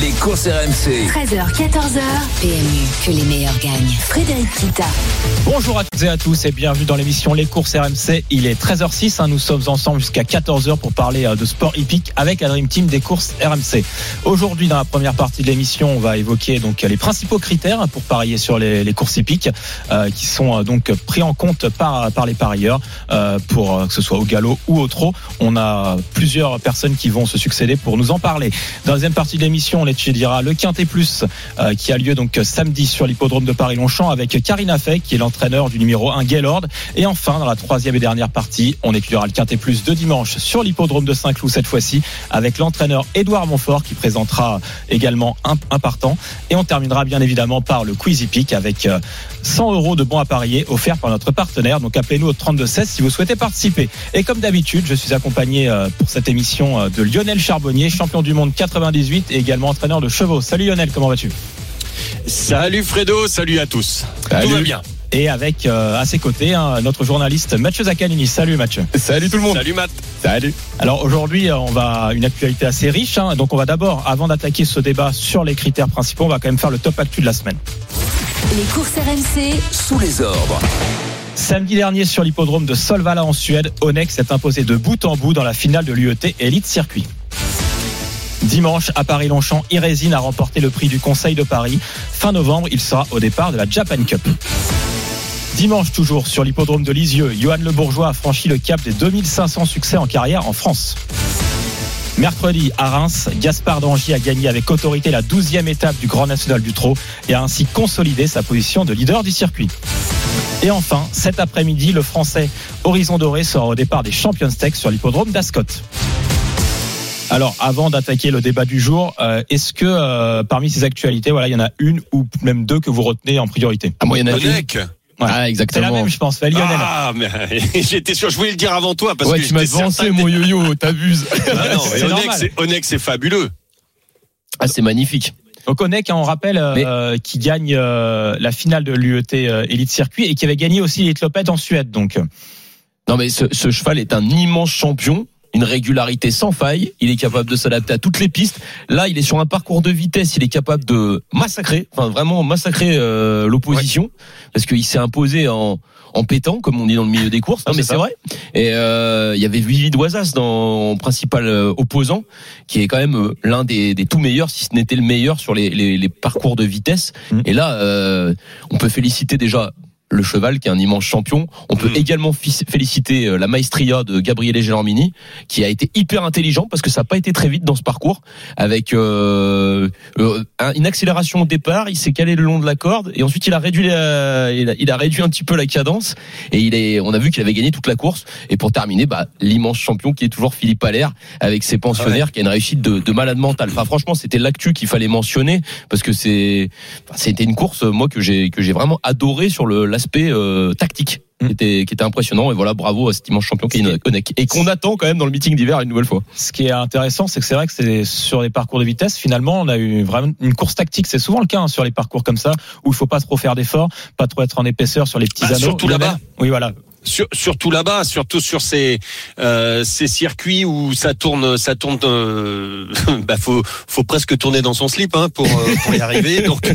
Les courses RMC. 13h, 14h. PMU, que les meilleurs gagnent. Frédéric Kita. Bonjour à toutes et à tous et bienvenue dans l'émission Les courses RMC. Il est 13h06, hein, nous sommes ensemble jusqu'à 14h pour parler euh, de sport hippique avec la Dream Team des courses RMC. Aujourd'hui, dans la première partie de l'émission, on va évoquer donc les principaux critères pour parier sur les, les courses hippiques euh, qui sont euh, donc pris en compte par, par les parieurs euh, pour euh, que ce soit au galop ou au trot. On a plusieurs personnes qui vont se succéder pour nous en parler. Dans la deuxième partie de l'émission, le Quintet Plus euh, qui a lieu donc samedi sur l'hippodrome de Paris-Longchamp avec Karina Fay qui est l'entraîneur du numéro 1 Gaylord. Et enfin, dans la troisième et dernière partie, on étudiera le Quintet Plus de dimanche sur l'hippodrome de Saint-Cloud cette fois-ci avec l'entraîneur Édouard Montfort qui présentera également un, partant. Et on terminera bien évidemment par le Quizy Peak avec euh, 100 euros de bons à parier offerts par notre partenaire. Donc appelez-nous au 3216 si vous souhaitez participer. Et comme d'habitude, je suis accompagné euh, pour cette émission euh, de Lionel Charbonnier, champion du monde 98 et également entraîneur de chevaux. Salut Lionel, comment vas-tu? Salut Fredo, salut à tous. Tout va bien. Et avec euh, à ses côtés hein, notre journaliste Mathieu Zaccanini. Salut Mathieu. Salut tout le monde. Salut Matt. Salut. Alors aujourd'hui, euh, on va une actualité assez riche. hein. donc on va d'abord, avant d'attaquer ce débat sur les critères principaux, on va quand même faire le top actu de la semaine. Les courses RMC. Sous les ordres. Samedi dernier sur l'hippodrome de Solvala en Suède, Onex s'est imposé de bout en bout dans la finale de l'UET Elite Circuit. Dimanche, à Paris-Longchamp, Irésine a remporté le prix du Conseil de Paris. Fin novembre, il sera au départ de la Japan Cup. Dimanche toujours sur l'hippodrome de Lisieux, Johan Le Bourgeois a franchi le cap des 2500 succès en carrière en France. Mercredi à Reims, Gaspard Dangy a gagné avec autorité la 12e étape du Grand National du Trot et a ainsi consolidé sa position de leader du circuit. Et enfin, cet après-midi, le Français Horizon Doré sera au départ des Champions Tech sur l'hippodrome d'Ascot. Alors, avant d'attaquer le débat du jour, euh, est-ce que euh, parmi ces actualités, voilà, il y en a une ou même deux que vous retenez en priorité Ah, moi, il y en a une. Onek. Ouais. Ah, C'est la exactement. même, je pense. Bah, Lionel. Ah, mais j'étais sûr, je voulais le dire avant toi parce ouais, que tu m'as que mon yo-yo, t'abuses. t'es- Ah non, mais C'est fabuleux. Ah, c'est magnifique. Donc Onek, hein, on rappelle, euh, qui gagne euh, la finale de l'UET euh, Elite Circuit et qui avait gagné aussi l'Elite Lopette en Suède. Donc, Non, mais ce, ce cheval est un immense champion. Une régularité sans faille. Il est capable de s'adapter à toutes les pistes. Là, il est sur un parcours de vitesse. Il est capable de massacrer, enfin vraiment massacrer euh, l'opposition, parce qu'il s'est imposé en en pétant, comme on dit dans le milieu des courses. Non, mais c'est vrai. Et euh, il y avait Vivi Doisas dans principal euh, opposant, qui est quand même euh, l'un des, des tout meilleurs, si ce n'était le meilleur sur les, les, les parcours de vitesse. Mhm. Et là, on peut féliciter déjà le cheval qui est un immense champion. On peut Mhm. également féliciter euh, la maestria de Gabriele Gelormini qui a été hyper intelligent parce que ça n'a pas été très vite dans ce parcours avec euh, euh, un- une accélération au départ, il s'est calé le long de la corde et ensuite il a réduit la- il, a, il a réduit un petit peu la cadence et il est on a vu qu'il avait gagné toute la course et pour terminer bah l'immense champion qui est toujours Philippe Allaire avec ses pensionnaires qui a une réussite de, de malade mental. Enfin franchement, c'était l'actu qu'il fallait mentionner parce que c'est c'était une course moi que j'ai que j'ai vraiment adoré sur le l'aspect euh, tactique Mm. qui était qui était impressionnant et voilà bravo à cet immense champion qui est Onek et qu'on attend quand même dans le meeting d'hiver une nouvelle fois. ce qui est intéressant, c'est que c'est vrai que c'est sur les parcours de vitesse. Finalement, on a eu vraiment une course tactique. C'est souvent le cas hein, sur les parcours comme ça où il faut pas trop faire d'efforts, pas trop être en épaisseur sur les petits Bah, anneaux. surtout là-bas. Oui, voilà. Sur- surtout là-bas, surtout sur ces euh, ces circuits où ça tourne, ça tourne. Euh, bah faut faut presque tourner dans son slip hein, pour euh, pour y arriver. Donc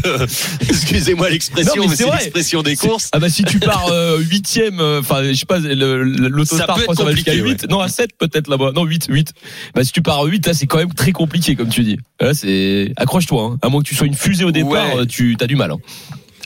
excusez-moi l'expression, mais mais c'est l'expression des courses. Ah bah si tu pars huitième, enfin je sais pas, l'autostar je crois ça va jusqu'à compliqué, 8, non à 7 peut-être là-bas, non 8, 8. Bah si tu pars à 8, là c'est quand même très compliqué comme tu dis. Là c'est accroche-toi, hein. à moins que tu sois une fusée au départ, Ouais. tu as du mal. Hein.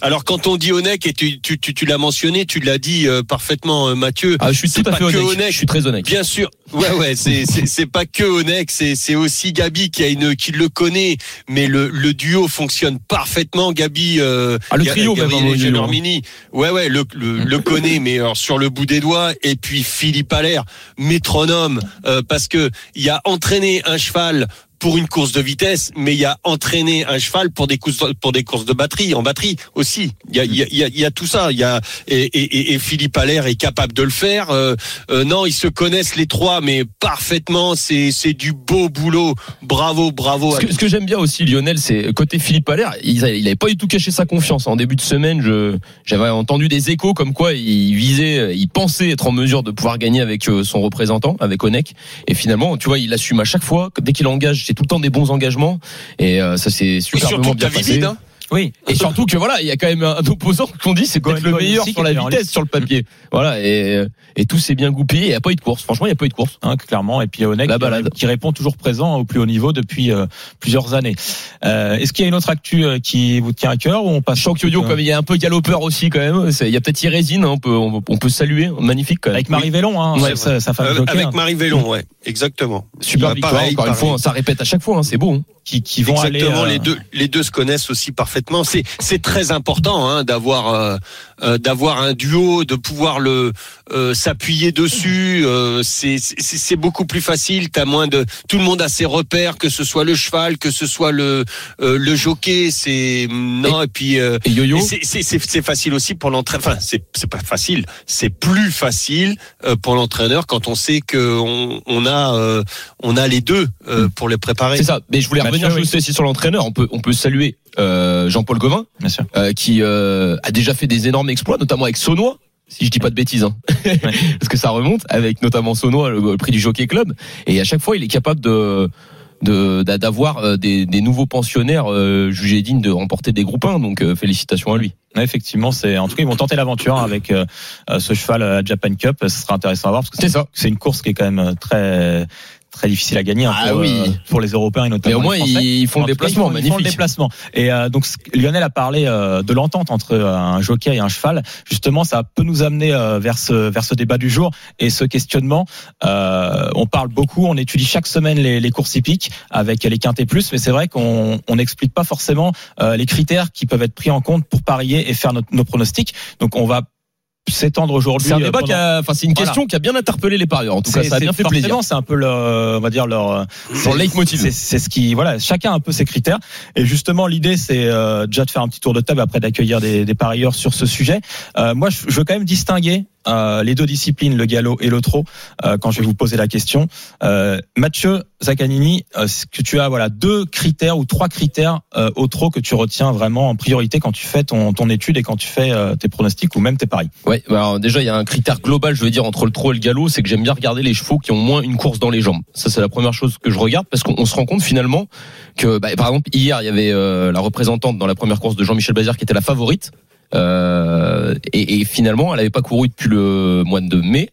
Alors quand on dit Onek et tu tu tu, tu l'as mentionné, tu l'as dit euh, parfaitement, euh, Mathieu. Ah je suis à pas fait que honnête, je suis très honnête. Bien sûr. Ouais, ouais, c'est, c'est, c'est pas que Onek, c'est, c'est aussi Gabi qui a une, qui le connaît, mais le, le duo fonctionne parfaitement. Gabi, euh, Ah, le trio. Gelormini. Ouais, ouais, le, le, le connaît, mais alors, sur le bout des doigts. Et puis Philippe Allaire, métronome, euh, parce que il a entraîné un cheval pour une course de vitesse, mais il y a entraîner un cheval pour des courses pour des courses de batterie, en batterie aussi. Il y a, il y a, il y a- il y a tout ça. Il y a et, et, et- Philippe Allaire est capable de le faire. Euh, euh, non, ils se connaissent les trois, mais parfaitement. C'est c'est du beau boulot. Bravo, bravo. Ce que, ce que j'aime bien aussi, Lionel, c'est côté Philippe Allaire, il, a- il avait pas du tout caché sa confiance. En début de semaine, je, j'avais entendu des échos comme quoi il visait, il pensait être en mesure de pouvoir gagner avec euh, son représentant, avec Onek. Et finalement, tu vois, il assume à chaque fois. Dès qu'il engage, c'est tout le temps des bons engagements. Et euh, ça, c'est surtout bien passé. hein. Oui. Et surtout que voilà, il y a quand même un opposant qu'on dit c'est peut-être le meilleur sur la vitesse sur le papier. Voilà, et, et tout s'est bien goupillé. Il n'y a pas eu de course. Franchement, il n'y a pas eu de course. Hein, clairement. Et puis Onek qui, qui répond toujours présent au plus haut niveau depuis euh, plusieurs années. Euh, Est-ce qu'il y a une autre actu euh, qui vous tient à cœur ou on passe euh, comme il y a un peu galopeur aussi quand même. Il y a peut-être Irésine, hein, on peut, on, on peut saluer. Magnifique quand même. avec Marie Vélon, hein, Ouais, sa, sa femme Euh, avec hein, Marie Vélon, ouais, exactement. Super Bah, victoire, pareil, encore une fois, ça répète à chaque fois, hein, c'est beau. hein. qui, qui vont Exactement, aller. euh, les deux les deux se connaissent aussi parfaitement. C'est très important hein, d'avoir euh, d'avoir un duo, de pouvoir le euh, s'appuyer dessus. Euh, c'est c'est c'est beaucoup plus facile. T'as moins de tout le monde a ses repères, que ce soit le cheval, que ce soit le euh, le jockey. C'est non et, puis euh, Et yo-yo, c'est- c'est c'est c'est facile aussi pour l'entraîneur. Enfin, c'est c'est pas facile. C'est plus facile euh, pour l'entraîneur quand on sait que on, on a euh, on a les deux euh, pour les préparer. c'est ça. Mais je voulais Mathieu, revenir oui. juste aussi sur l'entraîneur. On peut, on peut saluer euh, Jean-Paul Gauvin, Bien sûr. euh, qui euh, a déjà fait des énormes exploits, notamment avec Saunois. Si je dis pas de bêtises, hein. parce que ça remonte avec notamment Saunois, le, le prix du Jockey Club, et à chaque fois il est capable de de- d'a- d'avoir euh, des, des nouveaux pensionnaires euh, jugés dignes de remporter des groupes 1 donc euh, félicitations à lui effectivement, c'est en tout cas ils vont tenter l'aventure hein, avec euh, ce cheval à Japan Cup. Ce sera intéressant à voir parce que C'est une course qui est quand même très très difficile à gagner hein, Ah pour, oui. euh, pour les Européens et mais notamment au moins les Français. ils font le déplacement ils font, ils font le déplacement. Et euh, donc Lionel a parlé euh, de l'entente entre euh, un jockey et un cheval. Justement, ça peut nous amener euh, vers ce vers ce débat du jour et ce questionnement. Euh, on parle beaucoup, on étudie chaque semaine les, les courses hippiques avec les quintés plus, mais c'est vrai qu'on on n'explique pas forcément euh, les critères qui peuvent être pris en compte pour parier et faire notre- nos pronostics. Donc on va s'étendre aujourd'hui. c'est un euh, débat pendant- qui a enfin c'est une Voilà. question qui a bien interpellé les parieurs en tout cas ça a bien fait plaisir C'est un peu leur, euh, on va dire leur, euh, Leur leitmotiv. C'est c'est ce qui, voilà, chacun a un peu ses critères. Et justement, l'idée, c'est euh, déjà de faire un petit tour de table après d'accueillir des, des parieurs sur ce sujet. Euh, moi, je, je veux quand même distinguer euh, les deux disciplines, le galop et le trot, euh, quand je vais vous poser la question. Euh, Mathieu Zaccanini, euh, est-ce que tu as voilà deux critères ou trois critères euh, au trot que tu retiens vraiment en priorité quand tu fais ton, ton étude et quand tu fais euh, tes pronostics ou même tes paris. Ouais, bah alors déjà il y a un critère global, je veux dire entre le trot et le galop, c'est que j'aime bien regarder les chevaux qui ont moins une course dans les jambes. Ça c'est la première chose que je regarde parce qu'on on se rend compte finalement que bah, par exemple hier il y avait euh, la représentante dans la première course de Jean-Michel Bazir qui était la favorite euh, et, et finalement elle avait pas couru depuis le mois de mai.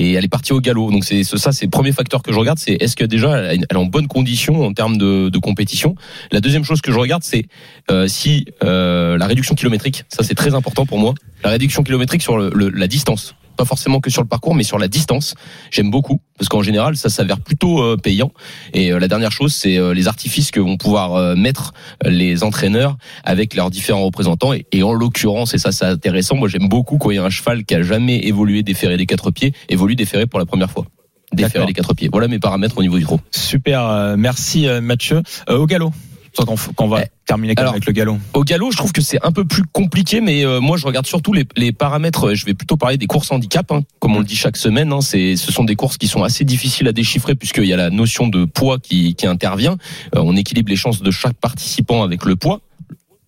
Et elle est partie au galop. Donc c'est ça, c'est le premier facteur que je regarde, c'est est-ce que déjà elle est en bonne condition en termes de, de compétition. La deuxième chose que je regarde, c'est euh, si euh, la réduction kilométrique, ça c'est très important pour moi. La réduction kilométrique sur le, le- la distance, pas forcément que sur le parcours, mais sur la distance. J'aime beaucoup parce qu'en général, ça s'avère plutôt euh, payant. Et euh, la dernière chose, c'est euh, les artifices que vont pouvoir mettre les entraîneurs avec leurs différents représentants. Et, et en l'occurrence, et ça c'est intéressant, moi j'aime beaucoup quand il y a un cheval qui a jamais évolué déféré des quatre pieds, évolue déféré pour la première fois. Déféré des quatre pieds. Voilà mes paramètres au niveau du trot. Super, euh, merci Mathieu. Euh, au galop, f- qu'on va Eh, terminer quand même alors, avec le galop. Au galop, je trouve que c'est un peu plus compliqué, mais euh, moi je regarde surtout les, les paramètres. Je vais plutôt parler des courses handicap, hein, comme on le dit chaque semaine. Hein, c'est, ce sont des courses qui sont assez difficiles à déchiffrer puisqu'il y a la notion de poids qui, qui intervient. Euh, on équilibre les chances de chaque participant avec le poids.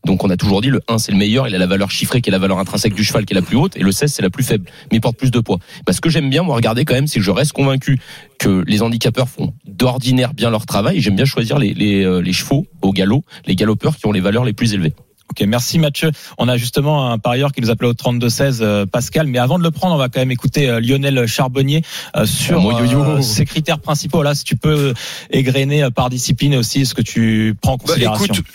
Donc on a toujours dit le 1 c'est le meilleur, il a la valeur chiffrée qui est la valeur intrinsèque du cheval qui est la plus haute et le 16 c'est la plus faible mais il porte plus de poids. Parce ce que j'aime bien moi regarder quand même c'est que je reste convaincu que les handicapeurs font d'ordinaire bien leur travail et j'aime bien choisir les, les, euh, les chevaux au galop, les galopeurs qui ont les valeurs les plus élevées. Ok, merci Mathieu. On a justement un parieur qui nous appelait au 32-16, euh, Pascal. Mais avant de le prendre, on va quand même écouter euh, Lionel Charbonnier euh, sur Oh, euh, ses critères principaux. Là, si tu peux égrener euh, par discipline aussi ce que tu prends en Bah, considération. écoute,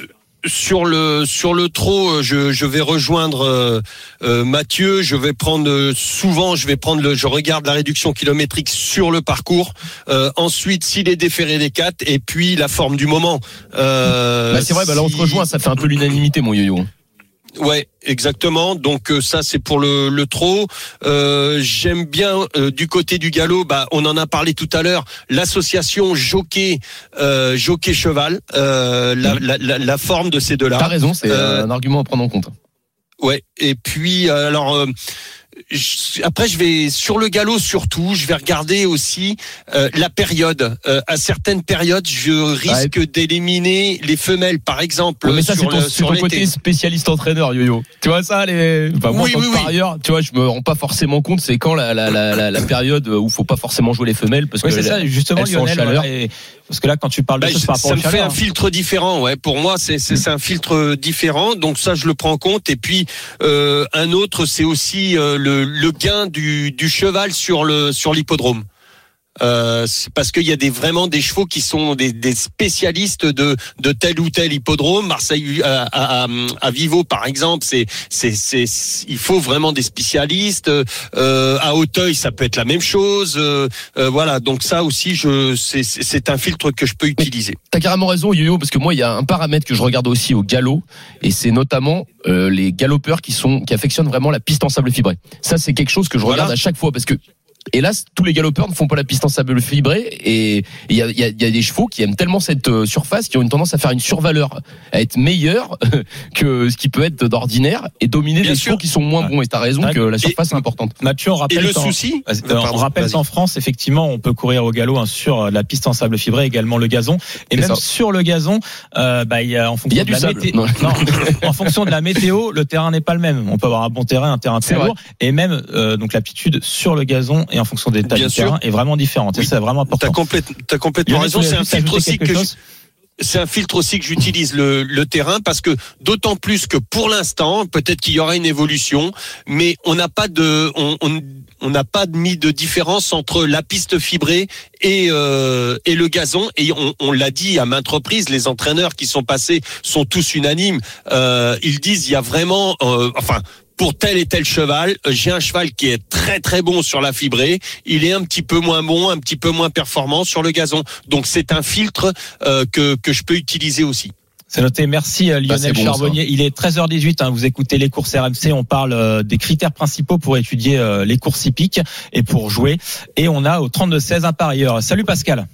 sur le sur le trot, euh, je, je vais rejoindre euh, euh, Mathieu. Je vais prendre souvent, je vais prendre le, je regarde la réduction kilométrique sur le parcours. Euh, ensuite, s'il est déféré des quatre, et puis la forme du moment. Bah, c'est vrai, bah là on se rejoint, ça fait un peu l'unanimité mon yo-yo. Ouais, exactement. Donc euh, ça c'est pour le, le trot. Euh, J'aime bien euh, du côté du galop. Bah, on en a parlé tout à l'heure. L'association jockey euh, jockey cheval. Euh, la, la, la, la forme de ces deux-là. T'as raison, c'est Euh, un argument à prendre en compte. Ouais. Et puis euh, alors. Je- après, je vais sur le galop surtout. Je vais regarder aussi euh, la période. Euh, à certaines périodes, je risque d'éliminer les femelles, par exemple. Ouais, mais ça, c'est sur ton, le- sur ton côté spécialiste entraîneur, yo-yo. Tu vois ça, les. Enfin, moi, Oui, oui, oui. parieur, tu vois, je me rends pas forcément compte. C'est quand la, la, la, la, la période où faut pas forcément jouer les femelles parce que c'est la- ça, justement, elles sont en Lionel. chaleur. voilà, et- parce que là, quand tu parles de Bah, choses par rapport ça me fait chaleur, un filtre différent, ouais. Pour moi, c'est c'est c'est un filtre différent, donc ça je le prends en compte. Et puis euh, un autre, c'est aussi euh, le, le gain du, cheval sur sur l'hippodrome. Euh, parce qu'il y a des vraiment des chevaux qui sont des, des spécialistes de de tel ou tel hippodrome. Marseille à, à, à- à Vivo par exemple, c'est c'est c'est il faut vraiment des spécialistes. Euh, à Auteuil, ça peut être la même chose. Euh, euh, voilà, donc ça aussi, je c'est c'est c'est un filtre que je peux utiliser. T'as carrément raison, Yo-Yo, parce que moi, il y a un paramètre que je regarde aussi au galop, et c'est notamment euh, les galopeurs qui sont qui affectionnent vraiment la piste en sable fibré. Ça, c'est quelque chose que je Voilà. regarde à chaque fois, parce que hélas, tous les galopeurs ne font pas la piste en sable fibré, et il y a, il y, a, il y a des chevaux qui aiment tellement cette euh, surface qui ont une tendance à faire une survaleur, à être meilleurs que ce qui peut être d'ordinaire, et dominer Bien des sûr. chevaux qui sont moins bons. Et t'as raison que la surface est importante. Mathieu, on Et rappelle le qu'en- souci, Euh, pardon, on rappelle qu'en France, effectivement, on peut courir au galop hein, sur la piste en sable fibré, également le gazon, et même ça. sur le gazon, euh, bah, il y a en fonction y a de du la sable. mété- Non. Non, en fonction de la météo, le terrain n'est pas le même. On peut avoir un bon terrain, un terrain très lourd, et même euh, donc l'aptitude sur le gazon et en fonction des états Bien du sûr. terrain est vraiment différente. Et Oui. c'est vraiment T'as important. complète, t'as complètement Lionel, tu raison. C'est un filtre aussi que je- chose c'est un filtre aussi que j'utilise le, le terrain parce que d'autant plus que pour l'instant, peut-être qu'il y aura une évolution, mais on n'a pas de, on, on, on n'a pas mis de différence entre la piste fibrée et euh, et le gazon. Et on, on l'a dit à maintes reprises, les entraîneurs qui sont passés sont tous unanimes. Euh, ils disent il y a vraiment, euh, enfin. Pour tel et tel cheval, j'ai un cheval qui est très très bon sur la fibrée, il est un petit peu moins bon, un petit peu moins performant sur le gazon. Donc c'est un filtre euh, que, que je peux utiliser aussi. C'est noté. Merci euh, Bah, Lionel bon, Charbonnier. Il est 13h18. hein, vous écoutez les courses RMC. On parle euh, des critères principaux pour étudier euh, les courses hippiques et pour jouer. Et on a au 32-16 un parieur. Salut Pascal.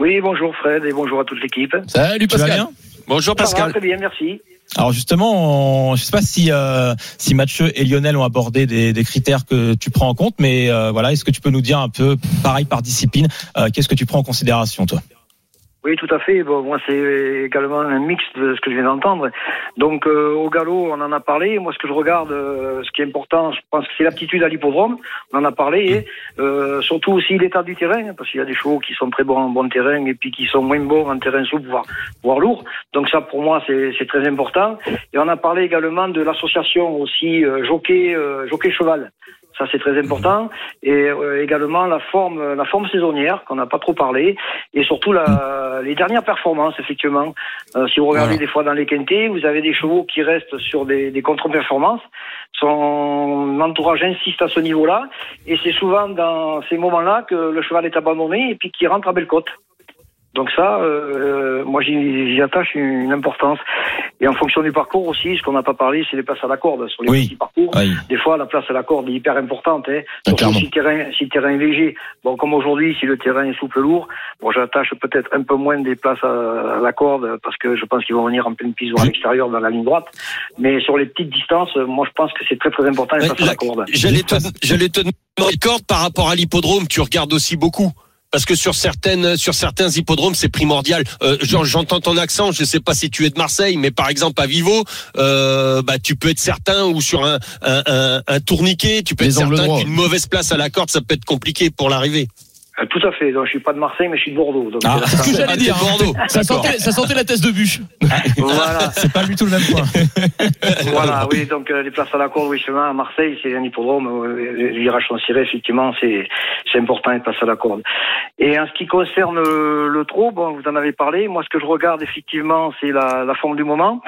Oui, bonjour Fred et bonjour à toute l'équipe. Salut Tu vas Pascal. bien? Bonjour Ça va, Pascal. très bien, merci. Alors justement, je sais pas si euh, si Mathieu et Lionel ont abordé des, des critères que tu prends en compte, mais euh, voilà, est-ce que tu peux nous dire un peu, pareil par discipline, euh, qu'est-ce que tu prends en considération, toi? Oui, tout à fait. Bon, moi, c'est également un mix de ce que je viens d'entendre. Donc, euh, au galop, on en a parlé. Moi, ce que je regarde, euh, ce qui est important, je pense que c'est l'aptitude à l'hippodrome. On en a parlé. Et, euh, surtout aussi l'état du terrain, parce qu'il y a des chevaux qui sont très bons en bon terrain et puis qui sont moins bons en terrain souple, voire, voire lourd. Donc ça, pour moi, c'est très important. Et on a parlé également de l'association aussi euh, jockey, euh, jockey cheval. Ça c'est très important et euh, également la forme la forme saisonnière qu'on n'a pas trop parlé et surtout la, les dernières performances effectivement. Euh, si vous regardez Voilà. des fois dans les quintés, vous avez des chevaux qui restent sur des, des contre-performances. Son entourage insiste à ce niveau-là et c'est souvent dans ces moments-là que le cheval est abandonné et puis qu'il rentre à belle côte. Donc ça, euh, moi j'y attache une, importance. Et en fonction du parcours aussi, ce qu'on n'a pas parlé, c'est les places à la corde sur les Oui. petits parcours. Oui. Des fois, la place à la corde est hyper importante. Hein. Ah, Surtout si le, terrain, si le terrain est léger. Bon, comme aujourd'hui, si le terrain est souple lourd, bon, j'attache peut-être un peu moins des places à, à la corde parce que je pense qu'ils vont venir en pleine piste ou à l'extérieur dans la ligne droite. Mais sur les petites distances, moi, je pense que c'est très très important les places à la la- corde. J'allais te, j'allais te demander corde par rapport à l'hippodrome. Tu regardes aussi beaucoup. Parce que sur certaines, sur certains hippodromes, c'est primordial. Euh, j'en- J'entends ton accent. Je sais pas si tu es de Marseille, mais par exemple à Vivo, euh, bah tu peux être certain ou sur un un, un, un tourniquet, tu peux Les être certain qu'une mauvaise place à la corde, ça peut être compliqué pour l'arrivée. Euh, Tout à fait. Donc, je suis pas de Marseille, mais je suis de Bordeaux. Donc, Ah, euh, C'est ce que j'allais Ah, dire. hein. Bordeaux. Ça sentait, ça sentait la thèse de bûche. voilà. C'est pas du tout le même point. voilà, oui, donc euh, les places à la corde, oui, justement, à Marseille, c'est un hippodrome, euh, les virages sont cirés, effectivement, c'est c'est important, les places à la corde. Et en ce qui concerne euh, le trot, bon, vous en avez parlé, moi, ce que je regarde, effectivement, c'est la, la forme du moment.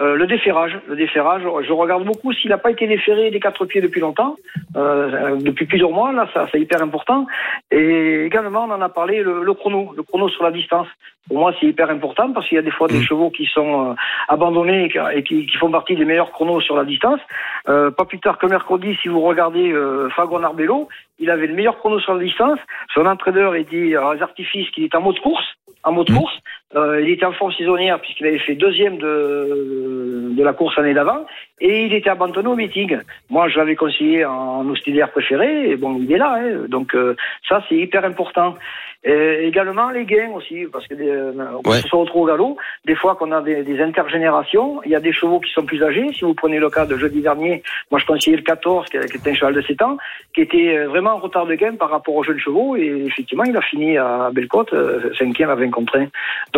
Euh, le déferrage, le déferrage, je regarde beaucoup s'il n'a pas été déferré des quatre pieds depuis longtemps, euh, depuis plusieurs mois, là, ça, c'est hyper important. Et également, on en a parlé, le, le chrono, le chrono sur la distance. Pour moi, c'est hyper important parce qu'il y a des fois des chevaux qui sont euh, abandonnés et qui- et qui, qui font partie des meilleurs chronos sur la distance. Euh, pas plus tard que mercredi, si vous regardez euh, Fagon Arbello, il avait le meilleur chrono sur la distance. Son entraîneur il dit à les artifices qu'il est en mode course, en mode course. Euh, il était en forme saisonnière puisqu'il avait fait deuxième de, de la course l'année d'avant et il était abandonné au meeting. Moi, je l'avais conseillé en auxiliaire préféré et bon, il est là. Hein, donc euh, ça, c'est hyper important. Et également les gains aussi, parce que euh, Ouais. ce soit au galop, des fois qu'on a des, des intergénérations, il y a des chevaux qui sont plus âgés. Si vous prenez le cas de jeudi dernier, moi je conseillais le 14, qui était un cheval de 7 ans, qui était euh, vraiment en retard de gain par rapport aux jeunes chevaux, et effectivement il a fini à Bellecote, euh, cinquième à 20 contre 1.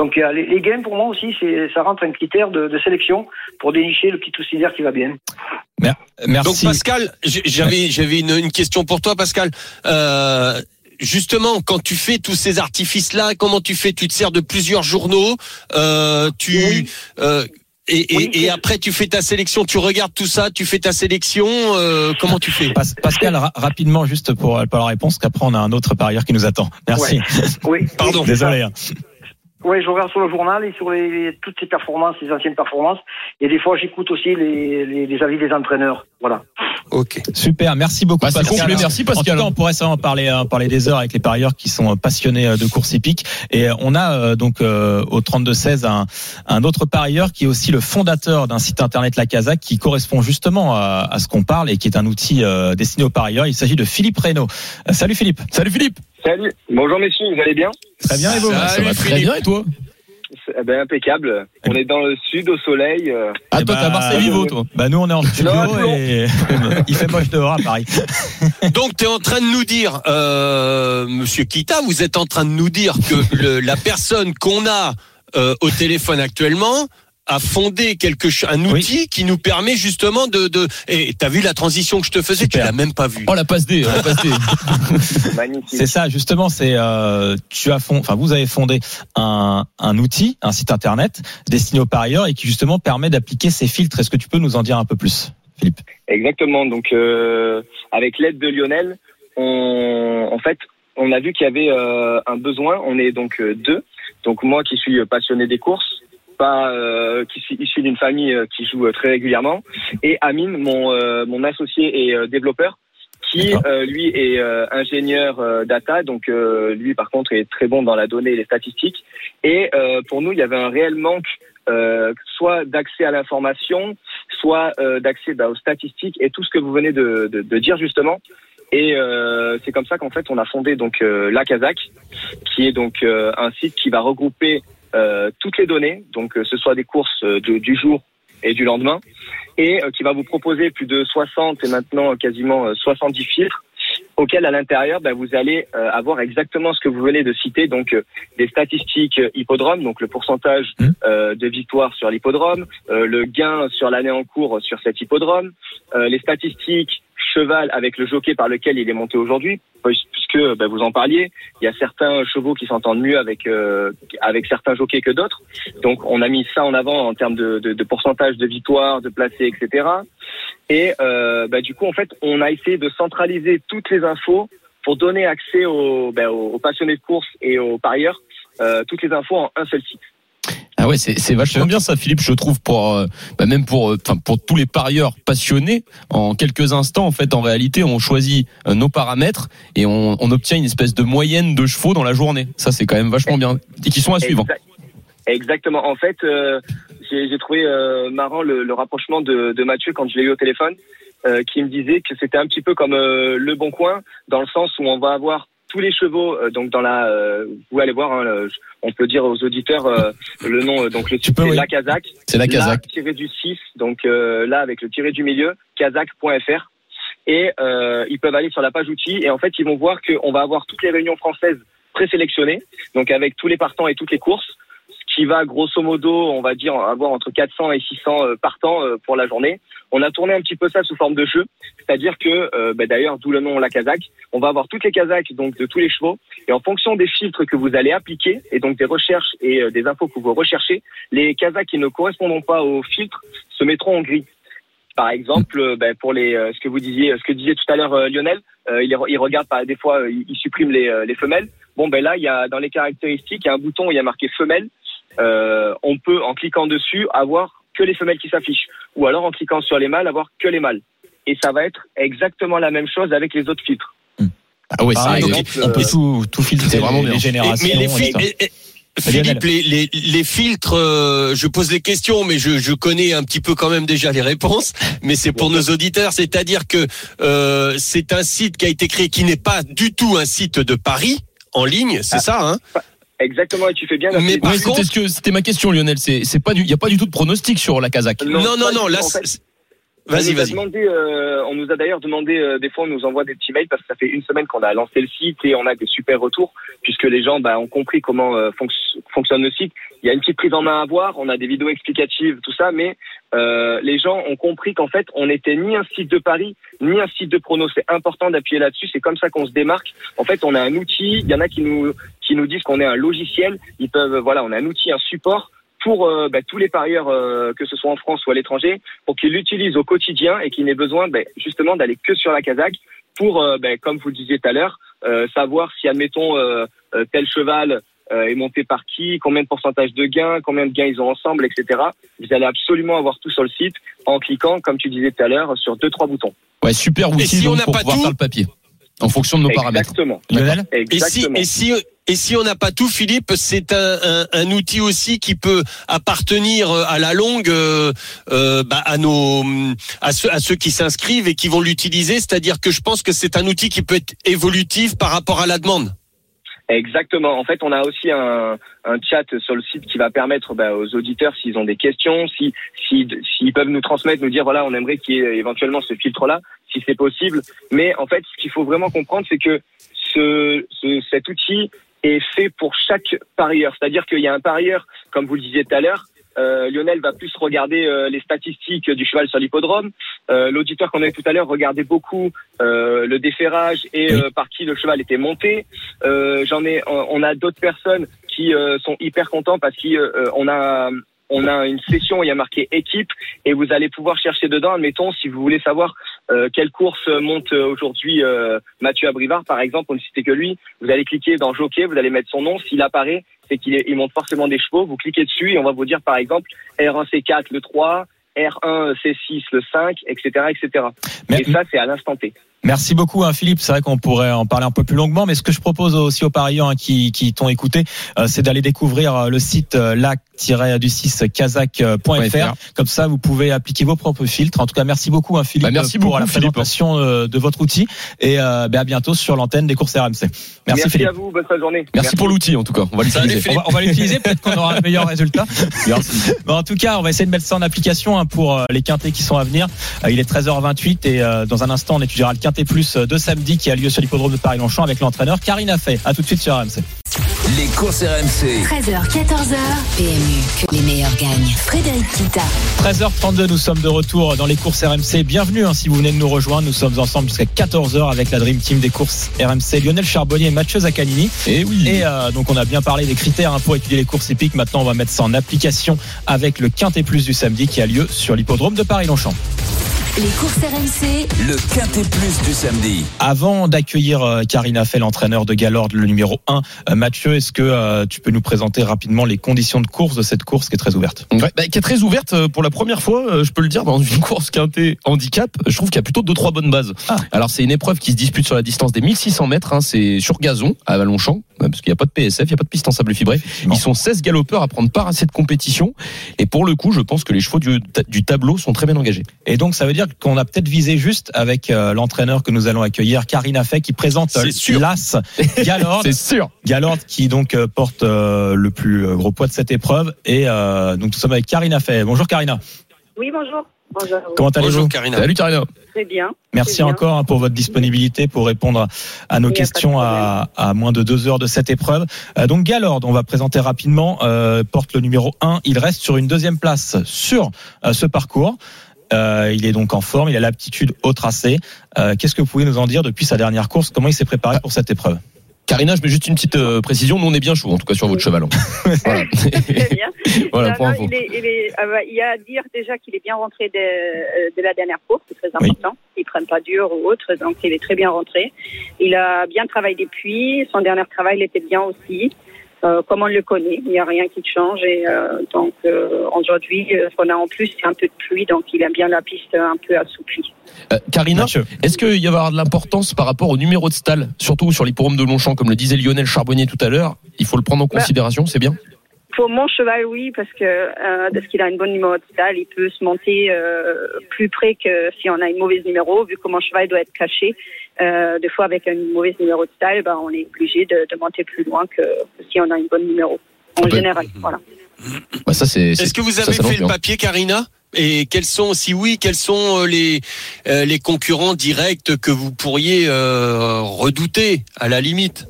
Donc a les, les gains pour moi aussi, ça rentre un critère de, de sélection pour dénicher le petit auxiliaire qui va bien. Donc Merci. Pascal, j- j'avais j'avais une, une question pour toi Pascal. Euh, justement, quand tu fais tous ces artifices là, comment tu fais? Tu te sers de plusieurs journaux, euh, tu Oui. euh, et, et, Oui, et c'est- après tu fais ta sélection, tu regardes tout ça, tu fais ta sélection. euh, comment tu fais? Pas- Pascal, ra- rapidement, juste pour, pour la réponse, qu'après on a un autre parieur qui nous attend. Merci. Oui, Pardon. Désolé. Oui, je regarde sur le journal et sur les, toutes ces performances, les anciennes performances. Et des fois, j'écoute aussi les, les, les avis des entraîneurs. Voilà. Ok. Super, merci beaucoup. Bah, Pascal. complet, merci, Pascal. En tout cas, on pourrait en parler, euh, parler des heures avec les parieurs qui sont euh, passionnés euh, de course hippique. Et on a euh, donc euh, au 32-16 un, un autre parieur qui est aussi le fondateur d'un site internet La Casa qui correspond justement à, à ce qu'on parle et qui est un outil euh, destiné aux parieurs. Il s'agit de Philippe Reynaud. Euh, salut Philippe. Salut Philippe. Salut. Bonjour messieurs, vous allez bien? Très bien et vous? Salut, Ça va très Philippe. bien et toi? Eh ben, Impeccable. On est dans le sud, au soleil. euh, Ah toi bah, t'as Marseille Vivo toi. Bah nous on est en studio Non, et il fait moche dehors à Paris. Donc tu es en train de nous dire, euh, Monsieur Kita, vous êtes en train de nous dire que le, la personne qu'on a euh, au téléphone actuellement a fondé quelque chose, un Oui. outil qui nous permet justement de. de et t'as vu la transition que je te faisais, Super. tu l'as même pas vu. Oh la passe D, la passe D. magnifique. C'est ça, justement, c'est euh, tu as fond, enfin vous avez fondé un, un outil, un site internet destiné aux parieurs et qui justement permet d'appliquer ces filtres. Est-ce que tu peux nous en dire un peu plus, Philippe? Exactement. Donc, euh, avec l'aide de Lionel, on, en fait, on a vu qu'il y avait euh, un besoin. On est donc euh, deux. Donc moi, qui suis passionné des courses, pas euh, qui suis issu d'une famille euh, qui joue euh, très régulièrement, et Amine, mon euh, mon associé et euh, développeur, qui euh, lui est euh, ingénieur euh, data. Donc euh, lui, par contre, est très bon dans la donnée et les statistiques. Et euh, pour nous, il y avait un réel manque. euh, soit d'accès à l'information, soit euh, d'accès bah, aux statistiques et tout ce que vous venez de, de, de dire justement. Et euh, c'est comme ça qu'en fait on a fondé donc euh, la Kazakh, qui est donc euh, un site qui va regrouper toutes les données, donc euh, ce soit des courses euh, de- du jour et du lendemain, et euh, qui va vous proposer plus de 60 et maintenant quasiment euh, 70 filtres auxquels à l'intérieur bah, vous allez euh, avoir exactement ce que vous venez de citer, donc euh, des statistiques euh, hippodrome, donc le pourcentage Mmh. euh, de victoires sur l'hippodrome, euh, le gain sur l'année en cours sur cet hippodrome, euh, les statistiques cheval avec le jockey par lequel il est monté aujourd'hui, puisque bah, vous en parliez, il y a certains chevaux qui s'entendent mieux avec euh, avec certains jockeys que d'autres. Donc on a mis ça en avant en termes de, de, de pourcentage de victoires, de placés, etc. Et euh, bah, du coup en fait on a essayé de centraliser toutes les infos pour donner accès aux, aux aux passionnés de course et aux parieurs euh, toutes les infos en un seul site. Ah ouais, c'est vachement bien ça, Philippe. Je trouve pour euh, bah même pour euh, enfin pour tous les parieurs passionnés, en quelques instants, en fait, en réalité, on choisit euh, nos paramètres et on, obtient une espèce de moyenne de chevaux dans la journée. Ça, c'est quand même vachement bien et qui sont à suivre. Exact- Exactement. En fait, j'ai trouvé marrant le, rapprochement de, de Mathieu quand je l'ai eu au téléphone, qui me disait que c'était un petit peu comme le Bon Coin, dans le sens où on va avoir tous les chevaux. euh, donc dans la, euh, vous allez voir, hein, le- on peut dire aux auditeurs euh, le nom. donc le c'est oui. la Kazakh. C'est la Kazakh. tiré du 6, donc là avec le tiré du milieu, kazakh.fr. Et ils peuvent aller sur la page outils et en fait ils vont voir qu'on va avoir toutes les réunions françaises présélectionnées, donc avec tous les partants et toutes les courses, qui va grosso modo, on va dire, avoir entre 400 et 600 euh, partants euh, pour la journée. On a tourné un petit peu ça sous forme de jeu, c'est-à-dire que, euh, bah, d'ailleurs, d'où le nom la Kazakh, on va avoir toutes les Kazakhs donc de tous les chevaux, et en fonction des filtres que vous allez appliquer et donc des recherches et euh, des infos que vous recherchez, les Kazakhs qui ne correspondront pas aux filtres se mettront en gris. Par exemple, ben, pour les euh, ce que vous disiez, ce que disait tout à l'heure Lionel, il, il regarde par des fois, il, supprime les, les femelles. Bon ben là, il y a dans les caractéristiques, il y a un bouton où il y a marqué femelle. Euh, on peut en cliquant dessus avoir que les femelles qui s'affichent, ou alors en cliquant sur les mâles avoir que les mâles. Et ça va être exactement la même chose avec les autres filtres. Ah ouais, Ah, donc, vrai. on peut tout, tout filtrer, C'est vraiment les, bien. les générations. mais les et fil- tout ça. et- et- Lionel. Philippe, les, les, les filtres, euh, je pose les questions, mais je, je connais un petit peu quand même déjà les réponses. Mais c'est pour nos auditeurs, c'est-à-dire que euh, c'est un site qui a été créé, qui n'est pas du tout un site de Paris en ligne, c'est Ah. ça, hein? Exactement, et tu fais bien. Mais d'appeler- par contre- c'était ma question, Lionel. C'est pas du, il y a pas du tout de pronostic sur la Kazakh. Non, Non, non, là, vas-y, vas-y. euh, on nous a d'ailleurs demandé, euh, des fois on nous envoie des petits mails parce que ça fait une semaine qu'on a lancé le site et on a des super retours puisque les gens bah, ont compris comment euh, fonc- fonctionne le site. Il y a une petite prise en main à voir, on a des vidéos explicatives, tout ça, mais euh, les gens ont compris qu'en fait on n'était ni un site de Paris ni un site de prono. C'est important d'appuyer là-dessus. C'est comme ça qu'on se démarque. En fait, on a un outil. Il y en a qui nous qui nous disent qu'on est un logiciel. Ils peuvent, voilà, on a un outil, un support pour euh, bah, tous les parieurs, euh, que ce soit en France ou à l'étranger, pour qu'ils l'utilisent au quotidien et qu'ils n'aient besoin bah, justement d'aller que sur la Kazakh pour, euh, bah, comme vous le disiez tout à l'heure, euh, savoir si, admettons, euh, euh, tel cheval euh, est monté par qui, combien de pourcentage de gains, combien de gains ils ont ensemble, etc. Vous allez absolument avoir tout sur le site en cliquant, comme tu disais tout à l'heure, sur deux trois boutons. Ouais, super outil si on n'a pour pas tout le papier en fonction de nos paramètres. Exactement. Et si, Exactement. et si, et si on n'a pas tout, Philippe, c'est un, outil aussi qui peut appartenir euh, à la longue euh, euh, bah, à nos, à ceux, à ceux qui s'inscrivent et qui vont l'utiliser. C'est-à-dire que je pense que c'est un outil qui peut être évolutif par rapport à la demande. Exactement. En fait, on a aussi un, chat sur le site qui va permettre bah, aux auditeurs, s'ils ont des questions, si s'ils s'ils peuvent nous transmettre, nous dire voilà, on aimerait qu'il y ait éventuellement ce filtre-là, si c'est possible. Mais en fait, ce qu'il faut vraiment comprendre, c'est que ce, ce, cet outil est fait pour chaque parieur. C'est-à-dire qu'il y a un parieur, comme vous le disiez tout à l'heure, euh, Lionel va plus regarder euh, les statistiques du cheval sur l'hippodrome. Euh, L'auditeur qu'on a eu tout à l'heure regardait beaucoup euh, le déferrage et euh, par qui le cheval était monté. Euh, J'en ai, on a d'autres personnes qui euh, sont hyper contents parce qu'on a on a une session où il y a marqué équipe et vous allez pouvoir chercher dedans, admettons, si vous voulez savoir euh, quelle course monte aujourd'hui euh, Mathieu Abrivard, par exemple, on ne citait que lui, vous allez cliquer dans Jockey, vous allez mettre son nom, s'il apparaît, c'est qu'il monte forcément des chevaux, vous cliquez dessus et on va vous dire par exemple R1 C4 le 3, R1 C6 le 5, etc. etc. Mais- et ça, c'est à l'instant T. Merci beaucoup, hein, Philippe. C'est vrai qu'on pourrait en parler un peu plus longuement, mais ce que je propose aussi aux parieurs hein, qui, qui t'ont écouté, euh, c'est d'aller découvrir euh, le site euh, lac-du6 kazakh.fr. Comme ça, vous pouvez appliquer vos propres filtres. En tout cas, merci beaucoup, hein, Philippe, Bah, merci pour beaucoup, la présentation euh, de votre outil. Et euh, ben, à bientôt sur l'antenne des courses RMC. Merci, Philippe. à vous, bonne fin de journée. Merci pour l'outil en tout cas. On va l'utiliser. On va, on va l'utiliser, peut-être qu'on aura un meilleur résultat. Merci. Bon, en tout cas, on va essayer de mettre ça en application hein, pour euh, les quintés qui sont à venir. Euh, il est 13h28 et euh, dans un instant, on étudiera le quintet plus euh, de samedi qui a lieu sur l'hippodrome de Paris-Longchamp avec l'entraîneur Karine fait. À tout de suite sur RMC. Les courses RMC. 13h, 14h. PMU, que les meilleurs gagnent. Frédéric Kita. 13h32, nous sommes de retour dans les courses RMC. Bienvenue hein, si vous venez de nous rejoindre. Nous sommes ensemble jusqu'à 14h avec la Dream Team des courses RMC. Lionel Charbonnier et Mathieu Zaccanini. Et oui. Et euh, donc on a bien parlé des critères hein, pour étudier les courses épiques. Maintenant on va mettre ça en application avec le Quintet Plus du samedi qui a lieu sur l'hippodrome de Paris-Longchamp. Les courses RMC. Le Quintet Plus du samedi. Avant d'accueillir euh, Karina Fell, l'entraîneur de Galord, le numéro 1, euh, Mathieu, est-ce que euh, tu peux nous présenter rapidement les conditions de course de cette course qui est très ouverte? Ouais, bah, qui est très ouverte pour la première fois, je peux le dire, dans une course quintet handicap. Je trouve qu'il y a plutôt deux trois bonnes bases. Ah. Alors c'est une épreuve qui se dispute sur la distance des 1600 mètres. Hein, c'est sur gazon à Vallonchamp, euh, parce qu'il n'y a pas de PSF, il n'y a pas de piste en sable fibré. Ils sont 16 galopeurs à prendre part à cette compétition. Et pour le coup, je pense que les chevaux du, du tableau sont très bien engagés. Et donc ça veut dire qu'on a peut-être visé juste avec euh, l'entraîneur que nous allons accueillir, Karina Fay, qui présente euh, l'As Galord. C'est sûr. Galord qui donc euh, porte euh, le plus gros poids de cette épreuve. Et euh, donc nous sommes avec Karina Fay. Bonjour Karina. Oui, bonjour. Bonjour. Comment allez-vous Karina. Salut Karina. Très bien. Merci Très bien. encore hein, pour votre disponibilité pour répondre à nos questions à, à moins de deux heures de cette épreuve. Euh, donc Galord, on va présenter rapidement, euh, porte le numéro 1. Il reste sur une deuxième place sur euh, ce parcours. Euh, il est donc en forme, il a l'aptitude au tracé. Euh, Qu'est-ce que vous pouvez nous en dire depuis sa dernière course? Comment il s'est préparé pour cette épreuve? Karina, je mets juste une petite euh, précision. Nous, on est bien chaud, en tout cas, sur votre cheval. Voilà. Très bien. Voilà, Non, pour non, info. il, est, il, est, il y a à dire déjà qu'il est bien rentré de, de la dernière course, c'est très Oui. important. Ils prennent pas dur ou autre, donc il est très bien rentré. Il a bien travaillé depuis, son dernier travail il était bien aussi. Euh, comme on le connaît, il n'y a rien qui change et euh, donc euh, aujourd'hui, euh, ce qu'on a en plus, c'est un peu de pluie, donc il aime bien la piste un peu assouplie. Euh, Karina, est-ce qu'il y avoir de l'importance par rapport au numéro de stall, surtout sur l'hipporome de Longchamp, comme le disait Lionel Charbonnier tout à l'heure Il faut le prendre en Bah. considération, c'est bien? Pour mon cheval, oui, parce que euh, parce qu'il a une bonne numéro de style, il peut se monter euh, plus près que si on a une mauvaise numéro, vu que mon cheval doit être caché. Euh, des fois, avec une mauvaise numéro de style, ben, on est obligé de, de monter plus loin que, que si on a une bonne numéro. En général, voilà. Bah, ça, c'est. Est-ce que vous avez ça fait le bien. papier, Karina? Et quels sont, si oui, quels sont euh, les euh, les concurrents directs que vous pourriez euh, redouter à la limite?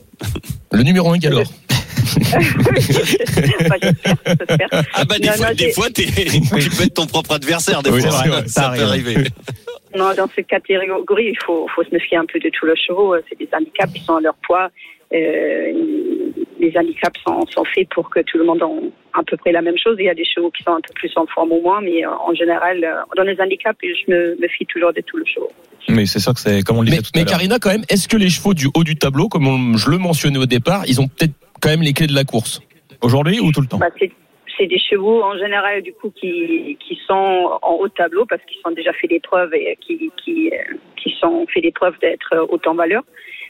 Le numéro 1 Galore. Ah bah des Non, fois, non, des fois, tu peux être ton propre adversaire. Des Oui, fois, vrai, ça, ça peut arrive. arriver. Non, dans cette catégorie, il faut, faut se méfier un peu de tous les chevaux. C'est des handicaps qui sont à leur poids. Euh, les handicaps sont, sont faits pour que tout le monde ait à peu près la même chose. Il y a des chevaux qui sont un peu plus en forme ou moins, mais euh, en général, euh, dans les handicaps, je me méfie toujours de tous les chevaux. Mais c'est sûr que c'est comme on le Mais, disait tout mais à l'heure. Karina, quand même, est-ce que les chevaux du haut du tableau, comme on- je le mentionnais au départ, ils ont peut-être quand même les clés de la course Aujourd'hui ou tout le temps Bah, c'est des chevaux en général du coup qui, qui sont en haut de tableau parce qu'ils ont déjà fait des preuves et qui qui qui sont fait des preuves d'être haut en valeur.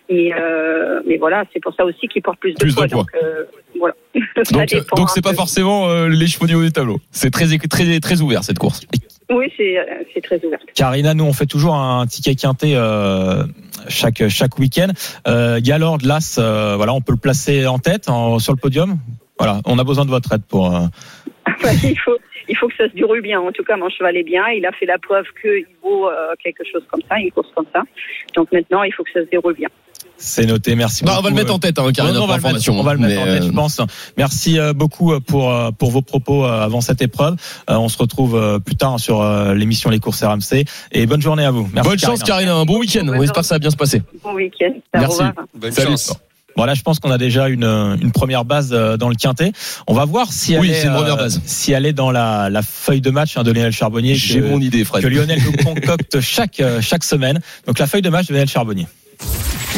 Mais euh, mais voilà, c'est pour ça aussi qu'ils portent plus de Plus de poids. poids. Donc euh, voilà. Donc, donc c'est pas peu. forcément euh, les chevaux du haut du tableau. C'est très, très, très ouvert cette course. Oui, c'est euh, c'est très ouvert. Karina, nous on fait toujours un ticket quinté euh, chaque chaque week-end. Euh, Galord, Las, euh, voilà, on peut le placer en tête en- sur le podium. Voilà, on a besoin de votre aide pour. il faut il faut que ça se déroule bien. En tout cas, mon cheval est bien. Il a fait la preuve qu'il vaut quelque chose comme ça, une course comme ça. Donc maintenant, il faut que ça se déroule bien. C'est noté. Merci beaucoup. on va le mettre en tête, hein, Karina, Non, non, on va le mettre, information. on va le mettre en tête, euh, je pense. Merci euh, beaucoup pour euh, pour vos propos euh, avant cette épreuve. Euh, On se retrouve euh, plus tard sur euh, l'émission Les courses RMC et bonne journée à vous. Merci. Bonne chance, Karina. Un bon week-end. On espère que ça va bien se passer. Bon week-end. Merci. Bonne Salut. chance. Voilà, je pense qu'on a déjà une, une première base euh, dans le quintet. On va voir si elle Oui, est, c'est une première euh, base. si elle est dans la, la feuille de match hein, de Lionel Charbonnier. J'ai que- mon idée, Fred. que Lionel nous concocte chaque euh, chaque semaine. Donc la feuille de match de Lionel Charbonnier.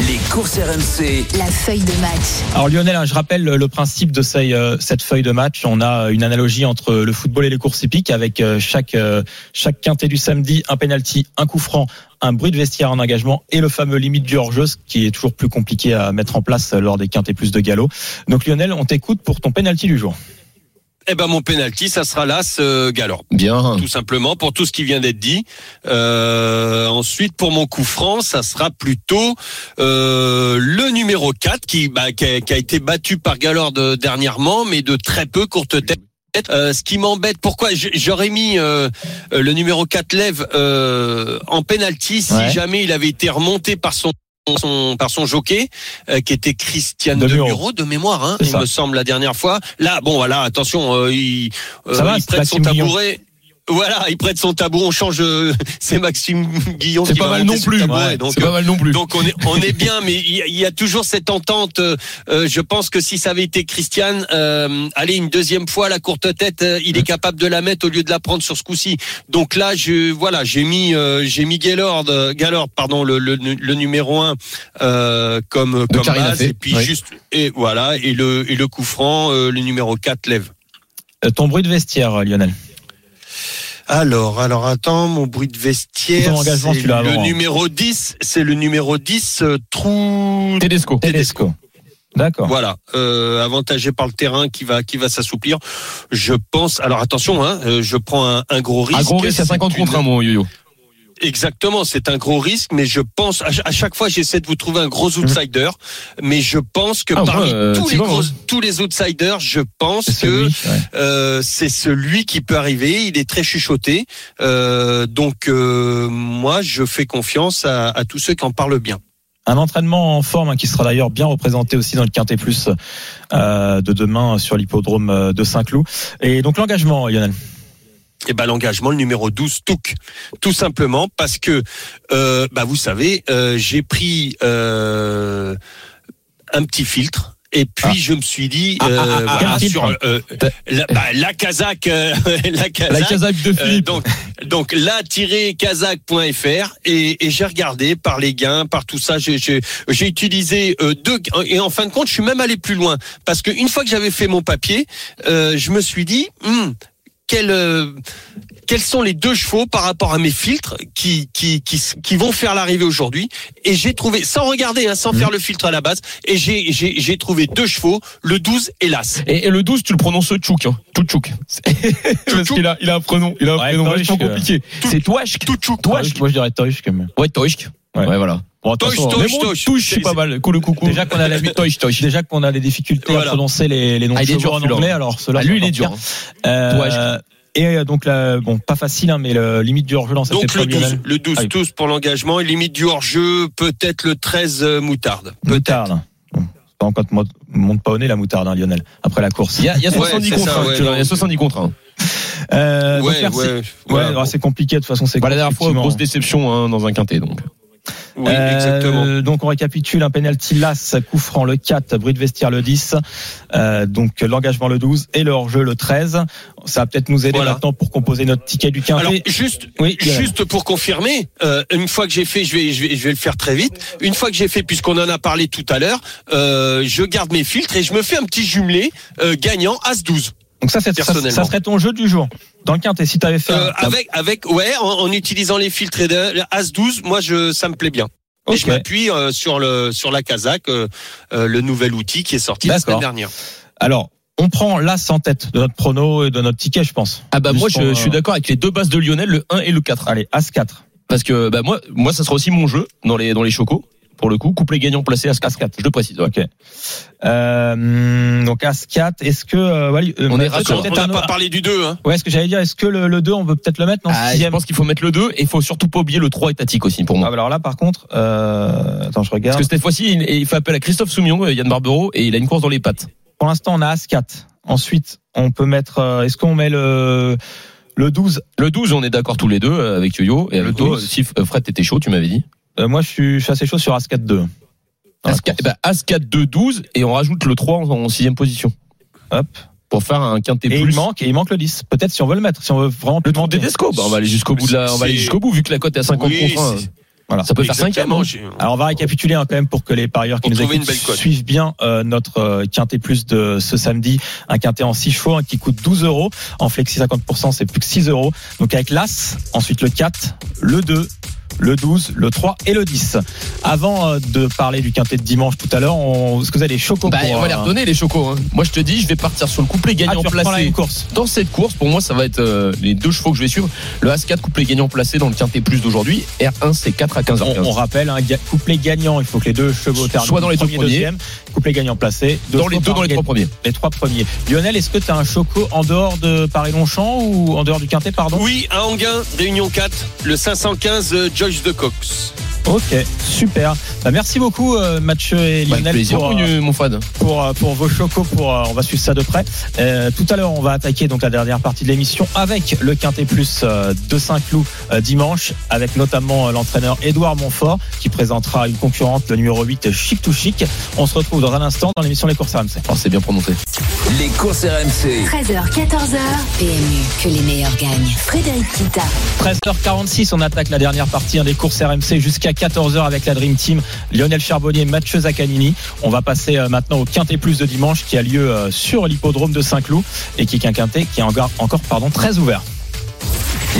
Les courses RMC. La feuille de match. Alors Lionel, hein, je rappelle le, principe de euh, cette feuille de match. On a une analogie entre le football et les courses hippiques avec euh, chaque euh, chaque quintet du samedi, un penalty, un coup franc, un bruit de vestiaire en engagement et le fameux limite du hors-jeu, ce qui est toujours plus compliqué à mettre en place lors des quintets plus de galop. Donc Lionel, on t'écoute pour ton penalty du jour. Eh ben mon penalty, ça sera là, ce Galland. Bien. tout simplement pour tout ce qui vient d'être dit. Euh, ensuite, pour mon coup franc, ça sera plutôt euh, le numéro 4 qui, bah, qui, a, qui a été battu par Galord euh, dernièrement, mais de très peu courte tête. Euh, ce qui m'embête, pourquoi j'aurais mis euh, euh, le numéro 4 lève euh, en penalty si Ouais. jamais il avait été remonté par son son- par son jockey euh, qui était Christiane De Muro. De mémoire hein, il ça. me semble la dernière fois là bon voilà attention euh, il, va, il prête son Guillon. Voilà, il prête son tabouret, on change. euh, c'est Maxime Guillon. C'est qui pas va mal non plus. Ouais, donc, pas mal non plus. donc on est on est bien, mais il y, a- il y a toujours cette entente. euh, euh, je pense que si ça avait été Christiane, euh, allez une deuxième fois la courte tête, euh, il est capable de la mettre au lieu de la prendre sur ce coup-ci. Donc là, je voilà, j'ai mis euh, j'ai mis Gaylord, euh, Gaylord, pardon, le, le, le numéro un euh, comme comme base, et puis oui. juste et voilà et le et le coup franc, euh, le numéro 4 lève. Euh, ton bruit de vestiaire, Lionel. Alors, alors attends, mon bruit de vestiaire. Engagement, tu le avant, hein. numéro 10, c'est le numéro 10, euh, Trou. Tedesco. Tedesco. D'accord. Voilà, euh, avantagé par le terrain qui va qui va s'assouplir. Je pense. Alors attention, hein, euh, je prends un, un gros risque. À gros risque, c'est 50 une- contre 1, mon yo-yo. Exactement, c'est un gros risque, mais je pense à, ch- à chaque fois j'essaie de vous trouver un gros outsider, mais je pense que Ah, parmi euh, tous, t'y les vas, gros, hein. tous les outsiders, je pense que ouais. euh, c'est celui qui peut arriver. Il est très chuchoté, Euh, donc moi je fais confiance à, à tous ceux qui en parlent bien. Un entraînement en forme hein, qui sera d'ailleurs bien représenté aussi dans le Quintet Plus euh, de demain sur l'hippodrome de Saint-Cloud. Et donc l'engagement, Lionel? Et ben l'engagement, le numéro 12, Touk. Tout simplement parce que, euh, bah vous savez, euh, j'ai pris euh, un petit filtre. Et puis Ah. je me suis dit, Ah, ah, euh, voilà, sur euh, la, bah, la Kazakh, euh, la Kazakh, La Kazakh de Philippe. donc, donc la-kazakh.fr et, et j'ai regardé par les gains, par tout ça. J'ai, j'ai, j'ai utilisé euh, deux et en fin de compte, je suis même allé plus loin parce que une fois que j'avais fait mon papier, euh, je me suis dit, hmm, quel, euh, quels sont les deux chevaux par rapport à mes filtres qui qui qui, qui vont faire l'arrivée aujourd'hui? Et j'ai trouvé sans regarder hein, sans faire le filtre à la base et j'ai j'ai j'ai trouvé deux chevaux le 12 et l'as Et, et le 12, tu le prononces Tchouk, hein. Tchouk. Parce qu'il a, il a un prénom, il a un Ouais, prénom vachement euh. compliqué. C'est Touachk. Touachk. Moi je dirais même. Ouais, Touachk. Ouais. Ouais, voilà. Bon, Mais bon, Touche. touche, c'est pas mal. Cool, coucou. Déjà qu'on a la Touch, touch. Déjà qu'on a des difficultés Voilà. à prononcer les, les noms Ah, de il est chevaux dur, en celui-là. anglais, alors cela Ah, lui, il est dur. Euh, et euh, donc là, bon, pas facile, hein, mais le limite du hors-jeu dans cette donc le épreuve, 12 Lionel. le 12 Ah oui. tous pour l'engagement et limite du hors-jeu peut-être le 13 euh, moutarde Moutarde. Bon, c'est pas encore mo- monte pas au nez la moutarde, hein, Lionel. Après la course. Il y a, il y a Ouais, 70 c'est contre ça, 1. ouais, Il y a non. 70 contre 1. Euh, donc ouais c'est compliqué de toute façon. C'est Bah, la dernière fois, grosse déception hein, dans un quintet. Donc. Oui Euh, exactement Donc on récapitule un penalty Las, coup franc le 4, bruit de vestiaire le 10, euh, donc l'engagement le 12 et le hors-jeu le 13. Ça va peut-être nous aider Voilà. maintenant pour composer notre ticket du alors quintet. juste oui, Lionel. Juste pour confirmer, euh, une fois que j'ai fait, je vais, je vais, je vais le faire très vite. Une fois que j'ai fait, puisqu'on en a parlé tout à l'heure, euh, je garde mes filtres et je me fais un petit jumelé euh, gagnant As 12 Donc ça, c'est, ça, ça serait ton jeu du jour. Dans le quintet, si tu avais fait euh, un- avec, avec, ouais, en, en utilisant les filtres et de, As 12 Moi, je, ça me plaît bien. Et Ok. je m'appuie euh, sur le, sur la Kazakh, euh, euh, le nouvel outil qui est sorti la semaine dernière. Alors, on prend l'as en tête de notre prono et de notre ticket, je pense. Ah bah Juste moi, je, je suis euh, d'accord avec les deux bases de Lionel, le 1 et le 4. Allez, as 4. Parce que bah moi, moi, ça sera aussi mon jeu dans les dans les chocos. Pour le coup, couplet gagnant placé à 4. Je le précise. ouais. Ok. Euh, donc as 4. Est-ce que euh, euh, On est raccord. On n'a pas parlé du 2, hein. Ouais, ce que j'allais dire, est-ce que le, le 2, on peut peut-être le mettre le Ah, je pense qu'il faut mettre le 2 et il faut surtout pas oublier le 3 étatique aussi pour Ah, moi. bah alors là, par contre, euh, attends, je Parce regarde. que cette fois-ci, il, il fait appel à Christophe Soumillon, euh, Yann Barbero, et il a une course dans les pattes. Pour l'instant, on a as 4. Ensuite, on peut mettre. est-ce qu'on met le le 12 Le 12, on est d'accord tous les deux avec Yo-Yo. Et Le avec toi, 12. si Fred t'étais chaud, tu m'avais dit. Euh, Moi, je suis, je suis assez chaud sur as 4 2. Dans la As 4, course. bah, As 4, 2, 12, et on rajoute le 3 en, en sixième position. Hop. Pour faire un quintet Et plus. il manque, et il manque le 10. Peut-être si on veut le mettre, si on veut vraiment le plus 30 monter. Tedesco, bah, on va aller jusqu'au bout de la, on va aller jusqu'au bout, vu que la cote est à 50 Oui, contre 1. c'est- Voilà. Ça peut faire 5 Exactement, j'ai- Alors on va récapituler hein, quand même pour que les parieurs qui Pour nous écoutent une belle cote. suivent bien euh, notre euh, quintet plus de ce samedi, un quintet en 6 chevaux hein, qui coûte 12 euros, en flexi 50% c'est plus que 6 euros. Donc avec l'As, ensuite le 4, le 2, le 12, le 3 et le 10. Avant euh, de parler du quintet de dimanche tout à l'heure, on... est-ce que vous avez des chocos Bah, pour, on va les euh, redonner, les chocos. Hein. Moi, je te dis, je vais partir sur le couplet ah, gagnant placé. course. Dans cette course, pour moi, ça va être euh, les deux chevaux que je vais suivre. Le As-4 couplet gagnant placé dans le quintet plus d'aujourd'hui. R1, c'est 4 à 15 On, h on rappelle, un ga- couplet gagnant, il faut que les deux chevaux terminent Soit dans les deux premier, premiers. deuxième, couplet gagnant placé. deux Dans les deux, dans les trois premiers. les trois premiers. Lionel, est-ce que tu as un choco en dehors de Paris-Longchamp ou en dehors du Quintet, pardon? Oui, à Anguin, Réunion 4, le 515 euh, Joyce de Cox. Ok, super. Bah, merci beaucoup euh, Mathieu et Bah, Avec Lionel plaisir, pour, euh, mon fad. pour, euh, pour vos chocos. Pour, euh, on va suivre ça de près. Euh, tout à l'heure, on va attaquer donc la dernière partie de l'émission avec le Quintet Plus euh, de Saint-Cloud euh, dimanche, avec notamment euh, l'entraîneur Édouard Montfort qui présentera une concurrente, le numéro 8, Chic to Chic. On se retrouve dans un instant dans l'émission Les Courses RMC. Oh, c'est bien prononcé. Les courses RMC. 13h, 14h. PMU, que les meilleurs gagnent. Frédéric Kita. 13h46, on attaque la dernière partie hein, des courses RMC jusqu'à 14h avec la Dream Team, Lionel Charbonnier, Mathieu Zaccanini. On va passer euh, maintenant au Quintet Plus de dimanche qui a lieu euh, sur l'hippodrome de Saint-Cloud et qui est un Quintet qui est encore, encore pardon, très ouvert.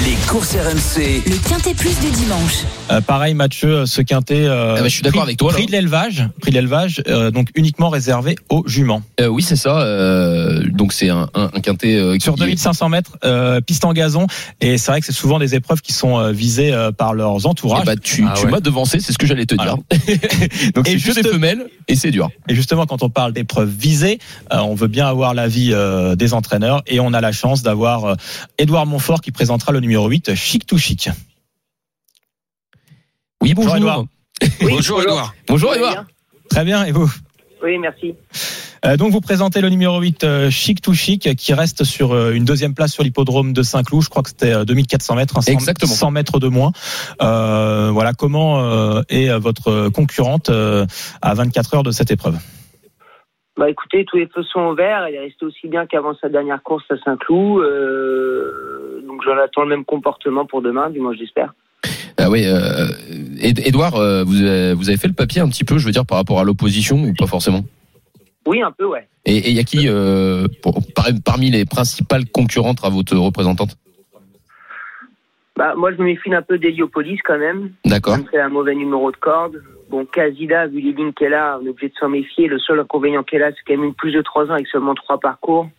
Les courses RMC. Le Quintet Plus du dimanche. Euh, pareil, Mathieu, euh, ce quintet. euh, Ah bah, je suis d'accord prix- avec toi, là. Prix de l'élevage, prix de l'élevage, euh, donc uniquement réservé aux juments. Euh, oui, c'est ça. euh, donc c'est un, un, un quintet euh, Sur qui est- 2500 mètres, euh, piste en gazon, et c'est vrai que c'est souvent des épreuves qui sont euh, visées euh, par leurs entourages. Eh bah, tu, Ah tu ouais. m'as devancé, c'est ce que j'allais te dire. donc Et c'est juste- des femelles et c'est dur. Et justement, quand on parle d'épreuves visées, euh, on veut bien avoir l'avis euh, des entraîneurs, et on a la chance d'avoir euh, Édouard Montfort qui présentera le numéro 8, Chic to Chic. Oui, bonjour. Bonjour, Edouard. Bonjour Edouard. Bonjour Edouard. Très bien, et vous? Oui, merci. Euh, donc vous présentez le numéro 8 euh, Chic to Chic qui reste sur euh, une deuxième place sur l'hippodrome de Saint-Cloud. Je crois que c'était euh, 2400 mètres, hein, 100, Exactement. 100 mètres de moins. Euh, voilà comment est votre concurrente à 24 heures de cette épreuve? Bah écoutez, tous les feux sont ouverts. Elle est restée aussi bien qu'avant sa dernière course à Saint-Cloud. Euh, donc j'en attends le même comportement pour demain, du moins j'espère. Ah oui, euh, Ed- Edouard, euh, vous, avez, vous avez fait le papier un petit peu, je veux dire, par rapport à l'opposition ou pas forcément? Oui, un peu, ouais. Et il y a qui euh, pour- par- parmi les principales concurrentes à votre représentante? Bah moi je me méfie un peu d'Héliopolis quand même. D'accord. A un mauvais numéro de corde. Bon, Casida, vu les lignes qu'elle a, on est obligé de s'en méfier. Le seul inconvénient qu'elle a, c'est même une plus de 3 ans avec seulement trois parcours.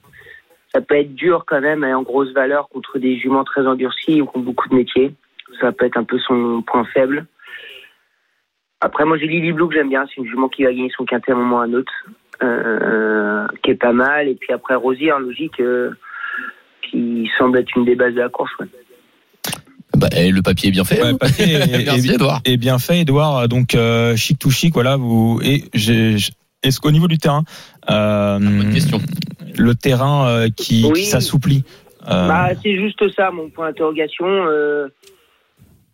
Ça peut être dur quand même, elle est en grosse valeur contre des juments très endurcis ou qui ont beaucoup de métiers. Ça peut être un peu son point faible. Après, moi j'ai Lily Blue que j'aime bien. C'est une jument qui va gagner son quintet à un moment ou à un autre. Euh, qui est pas mal. Et puis après, Rosier, en logique, euh, qui semble être une des bases de la course. Ouais. Bah, le papier est bien fait. Ouais, le papier est- Merci est- Edouard. Et bien fait, Edouard. Donc euh, Chic to Chic, voilà. Vous et est-ce qu'au niveau du terrain, euh, Bonne question. le terrain euh, qui, Oui. qui s'assouplit. euh, Bah, c'est juste ça, mon point d'interrogation. Euh,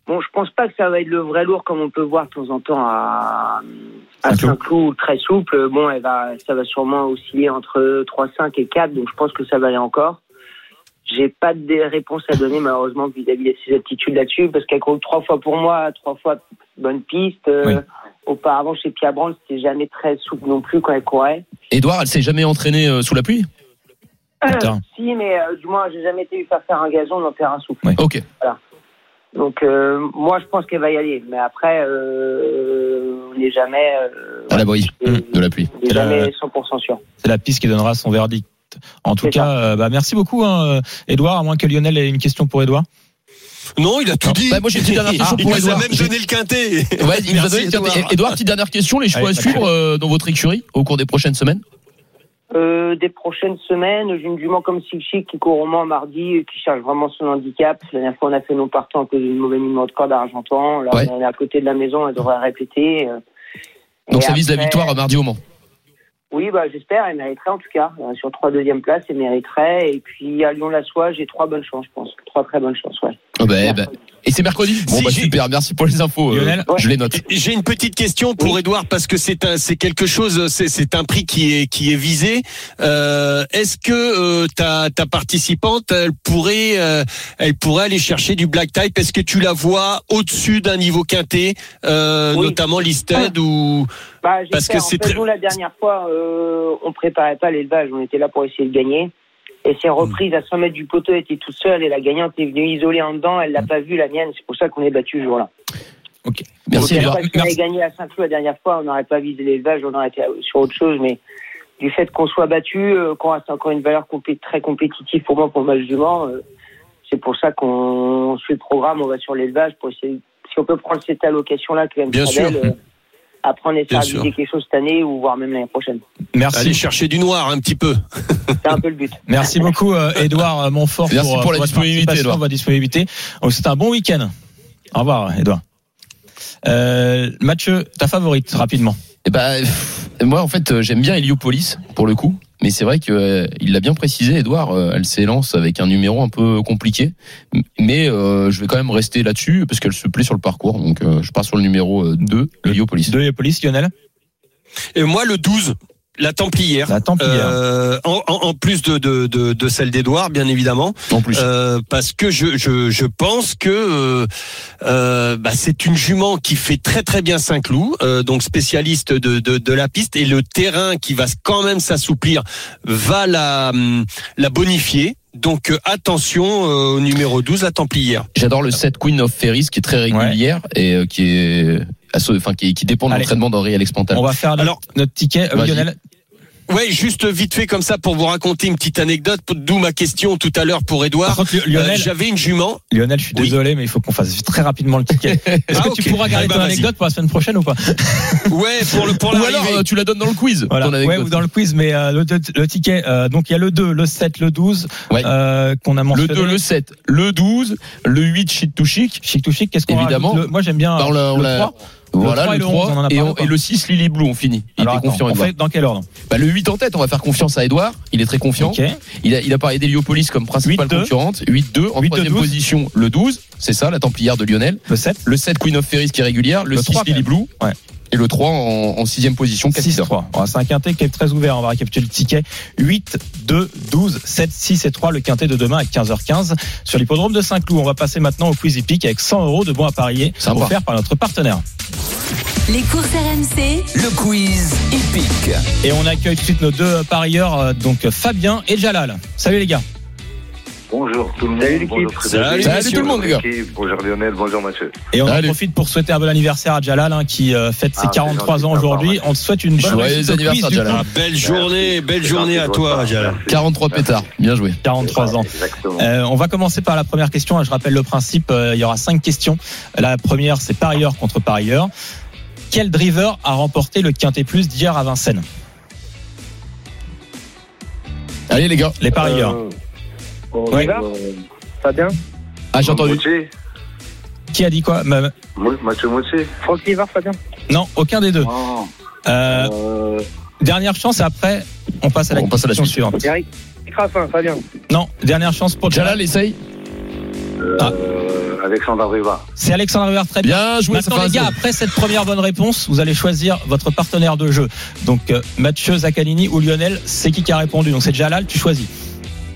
bon, je pense pas que ça va être le vrai lourd comme on peut voir de temps en temps à, à Saint-Cloud. Saint-Cloud, très souple. Bon, elle va, ça va sûrement osciller entre 3,5 et 4, donc je pense que ça va aller encore. J'ai pas de réponse à donner malheureusement vis-à-vis de ses aptitudes là-dessus, parce qu'elle court trois fois pour moi, trois fois bonne piste. Euh, Oui. Auparavant, chez Pierre Brand, c'était jamais très souple non plus quand elle courait. Edouard, elle s'est jamais entraînée euh, sous la pluie? Putain. si, mais euh, du moins, j'ai jamais été lui faire faire un gazon dans terrain souple. Ok. Donc euh, moi je pense qu'elle va y aller, mais après euh, on n'est jamais, euh, À l'abri euh, de la pluie. on n'est jamais 100% sûr. C'est la piste qui donnera son verdict. En tout cas, euh, bah, merci beaucoup, hein, Edouard. À moins que Lionel ait une question pour Edouard. Non, il a tout Non, dit. bah, moi, j'ai une petite dernière question il pour nous a Edouard. même donné le quintet. Ouais, il nous a Merci, donné le quintet. Edouard. Edouard, petite dernière question, les choix Allez, à suivre euh, dans votre écurie au cours des prochaines semaines Euh, des prochaines semaines, j'ai une jument comme Silchi qui court au Mans mardi, et qui cherche vraiment son handicap. La dernière fois on a fait nos partants à cause d'une mauvaise numéro de corde à Argentan. Là Ouais. on est à côté de la maison, elle devrait répéter. euh. Donc Et ça vise la victoire mardi au Mans. Oui, bah, j'espère, elle mériterait en tout cas. Euh, sur trois deuxième places, elle mériterait. Et puis à Lyon-la-Soie, j'ai trois bonnes chances, je pense. Trois très bonnes chances, ouais. Bah, ben. Et c'est mercredi Bon Si, bah super, merci pour les infos. euh, Lionel je les note. J'ai une petite question pour Edouard parce que c'est un, c'est quelque chose, c'est, c'est un prix qui est, qui est visé. Euh, est-ce que euh, ta, ta participante, elle pourrait, euh, elle pourrait aller chercher du black type? Est-ce que tu la vois au-dessus d'un niveau quintet, euh, Oui. notamment listed ou Bah, Parce que c'est en fait, très- nous, la dernière fois, euh, on préparait pas l'élevage, on était là pour essayer de gagner. Et c'est reprise à 100 mètres du poteau, elle était toute seule et la gagnante est venue isolée en dedans, elle l'a pas vue, la mienne, c'est pour ça qu'on est battu ce jour-là. Merci Donc. Si on avait gagné à Saint-Cloud la dernière fois, on n'aurait pas visé l'élevage, on aurait été sur autre chose, mais du fait qu'on soit battu, euh, qu'on reste encore une valeur compé- très compétitive pour moi pour le match du Mans, euh, c'est pour ça qu'on suit le programme, on va sur l'élevage pour essayer, si on peut prendre cette allocation-là qui est Bien très sûr. belle, euh, après on essaie Bien de quelque chose cette année ou voire même l'année prochaine. Merci. aller chercher du noir un petit peu C'est un peu le but. Merci beaucoup, euh, Edouard Montfort, Merci pour, pour la votre disponibilité, Edouard. votre disponibilité. Donc, C'est un bon week-end. Au revoir, Edouard. Euh, Mathieu, ta favorite, rapidement. Eh ben, moi, en fait, euh, j'aime bien Heliopolis, pour le coup. Mais c'est vrai que euh, il l'a bien précisé, Edouard, euh, elle s'élance avec un numéro un peu compliqué. Mais euh, je vais quand même rester là-dessus, parce qu'elle se plaît sur le parcours. Donc, euh, je pars sur le numéro euh, 2, Heliopolis. Deux police, Lionel? Et moi, le 12, la Templière. La Templière. Euh, en, en- en plus de, de, de, de celle d'Edouard, bien évidemment. En plus. Euh, parce que je, je, je pense que euh, euh, bah, c'est une jument qui fait très très bien Saint-Cloud, euh, donc spécialiste de, de, de la piste, et le terrain qui va quand même s'assouplir va la, hum, la bonifier. Donc euh, attention euh, au numéro 12, la Templière. J'adore le set Queen of Ferris qui est très régulière et euh, qui est enfin qui, qui dépend de l'entraînement d'Henri Alex Pantal. On va faire Alors, notre, ticket. Euh. Lionel, Ouais, juste vite fait comme ça pour vous raconter une petite anecdote, d'où ma question tout à l'heure pour Edouard. Euh, J'avais une jument. Lionel, je suis Oui. désolé, mais il faut qu'on fasse très rapidement le ticket. Est-ce Ah, que ok. tu pourras garder Ah, bah, ton anecdote pour la semaine prochaine ou pas Ouais, pour le pour Ou l'arrivée. alors euh, tu la donnes dans le quiz. Voilà. ton. Ouais, ou dans le quiz, mais euh, le, le ticket. euh, donc il y a le 2, le 7, le 12 Ouais. euh, qu'on a le mentionné. 2, le 7, le 12, le 8 chic to chic. Chic to chic, qu'est-ce qu'on Évidemment. rajoute Le- Moi j'aime bien Bah, l'a- on le l'a- 3. Voilà, trois et le le 11, 3 on en a et, on- et le 6 Lily Blue on finit. Il Alors, est attends, confiant on fait dans quel ordre Bah, le 8 en tête, on va faire confiance à Edouard, il est très confiant. Ok. Il a, il a parlé d'Héliopolis comme principale 8-2. concurrente. 8-2. En 8-2, troisième 12. position, le 12. C'est ça, la Templière de Lionel. Le 7, Le 7, Queen of Ferris qui est régulière. Le, Le 6, 3, Lily Blue. Ouais. Et le 3 en, en sixième position, 6, Cassida. 3. Voilà, C'est un quintet qui est très ouvert. On va récapituler le ticket. 8, 2, 12, 7, 6 et 3. Le quintet de demain à 15h15 sur l'hippodrome de Saint-Cloud. On va passer maintenant au quiz hippique avec 100 euros de bons à parier Sympa. offerts par notre partenaire. Les courses RMC, Le quiz hippique. Et on accueille tout de suite nos deux parieurs, euh, donc Fabien et Jalal. Salut les gars. Bonjour tout le monde. Salut, l'équipe. tout le monde, les gars. Bonjour Lionel, bonjour Mathieu. Et on en profite pour souhaiter un bon anniversaire à Jalal hein, qui euh, fête ses Ah, c'est 43 gentil ans aujourd'hui. On te souhaite une quiz anniversaire, Jalal. Ah, belle journée, belle journée à toi. Jalal. Merci. 43 pétards. Bien joué. 43 ans. Exactement. Euh, on va commencer par la première question. Je rappelle le principe. euh, il y aura cinq questions. La première, c'est parieur contre parieur. Quel driver a remporté le Quintet Plus d'hier à Vincennes? Allez, les gars. Les parieurs. Euh, On Ouais. y va Fabien Ah, j'ai entendu. Qui a dit quoi Ma- Mathieu Moitié. Franck Livar, Fabien Non, aucun des deux. Oh. Euh, Euh, dernière chance. et Après, on passe à la On passe à la question suite. suivante. Eric Raffin, Fabien. Non, dernière chance pour Jalal. Jalal, essaye. Ah. euh, Alexandre Riva. C'est Alexandre River. Très bien. Bien joué, Maintenant les gars, après cette première bonne réponse, vous allez choisir votre partenaire de jeu. Donc euh, Mathieu Zaccanini ou Lionel, c'est qui qui a répondu Donc c'est Jalal, tu choisis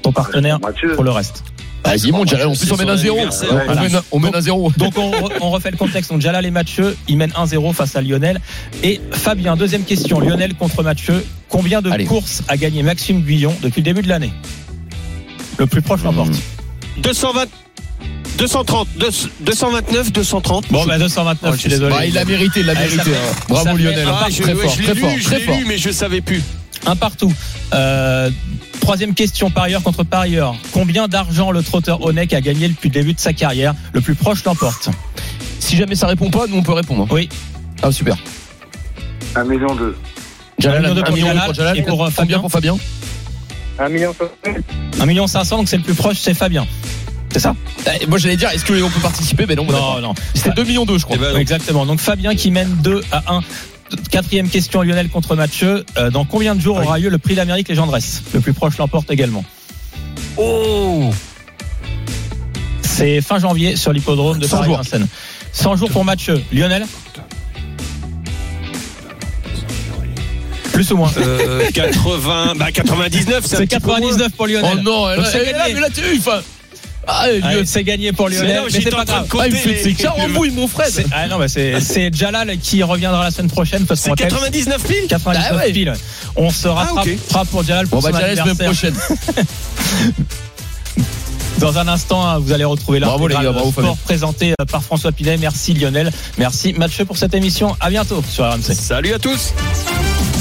ton partenaire Mathieu. pour le reste. Vas-y, mon Jalal. En plus, on mène 0. anniversaire. On mène- On mène un 0. Donc on, re- on refait le contexte. Donc Jalal et Mathieu, ils mènent 1-0 face à Lionel. Et Fabien, deuxième question. Lionel contre Mathieu. Combien de Allez. courses a gagné Maxime Guyon depuis le début de l'année? Le plus proche l'emporte. 220, 230, 229, 230. Bon, bah 229, je suis désolé. Bah, il l'a mérité, il l'a mérité. fait- hein. ça Bravo Lionel. Ah, je, Très fort, très lu, fort, je très l'ai fort. lu, mais je savais plus. Un partout. Euh, troisième question, parieur contre parieur. Combien d'argent le trotteur Onek a gagné depuis le début de sa carrière? Le plus proche l'emporte. Si jamais ça répond pas, nous on peut répondre. Oui. Ah super. Un million deux. Jalal, million de un pour million Jalal pour Jalal. et pour, euh, Fabien? Pour Fabien 1 million 1 million 500, donc c'est le plus proche, c'est Fabien. C'est ça? Eh, Moi j'allais dire, est-ce qu'on peut participer? Ben non, Non, non. C'était 2 millions 2 je crois. Eh ben, Exactement. Donc Fabien qui mène 2 à 1. Quatrième question, Lionel contre Mathieu. Euh, dans combien de jours aura lieu le prix d'Amérique Légendresse Le plus proche l'emporte également. Oh C'est fin janvier sur l'hippodrome de 100 jours. Paris-Vincennes. 100 jours pour Mathieu. Lionel Plus ou moins euh, 80, bah 99, c'est un C'est petit peu moins. 99 pour Lionel. Oh non, Donc là, c'est eh, là, gagné. mais là tu enfin. Ah, Lionel. c'est gagné pour Lionel, mais j'étais c'est en pas train de grave. Ah, ses carambouilles mon. C'est- Ah non, bah c'est c'est Jalal qui reviendra la semaine prochaine parce qu'on C'est rappelle 99 piles 99 Ah piles. On se rattrapera Ah, pour Jalal Bon pour bah Jalal semaine prochaine. Dans un instant, hein, vous allez retrouver Bravo, les l'intégrale gars, bravo, sport Fabien. présenté euh, par François Pinet. Merci Lionel. Merci Mathieu pour cette émission. À bientôt sur RMC. Salut à tous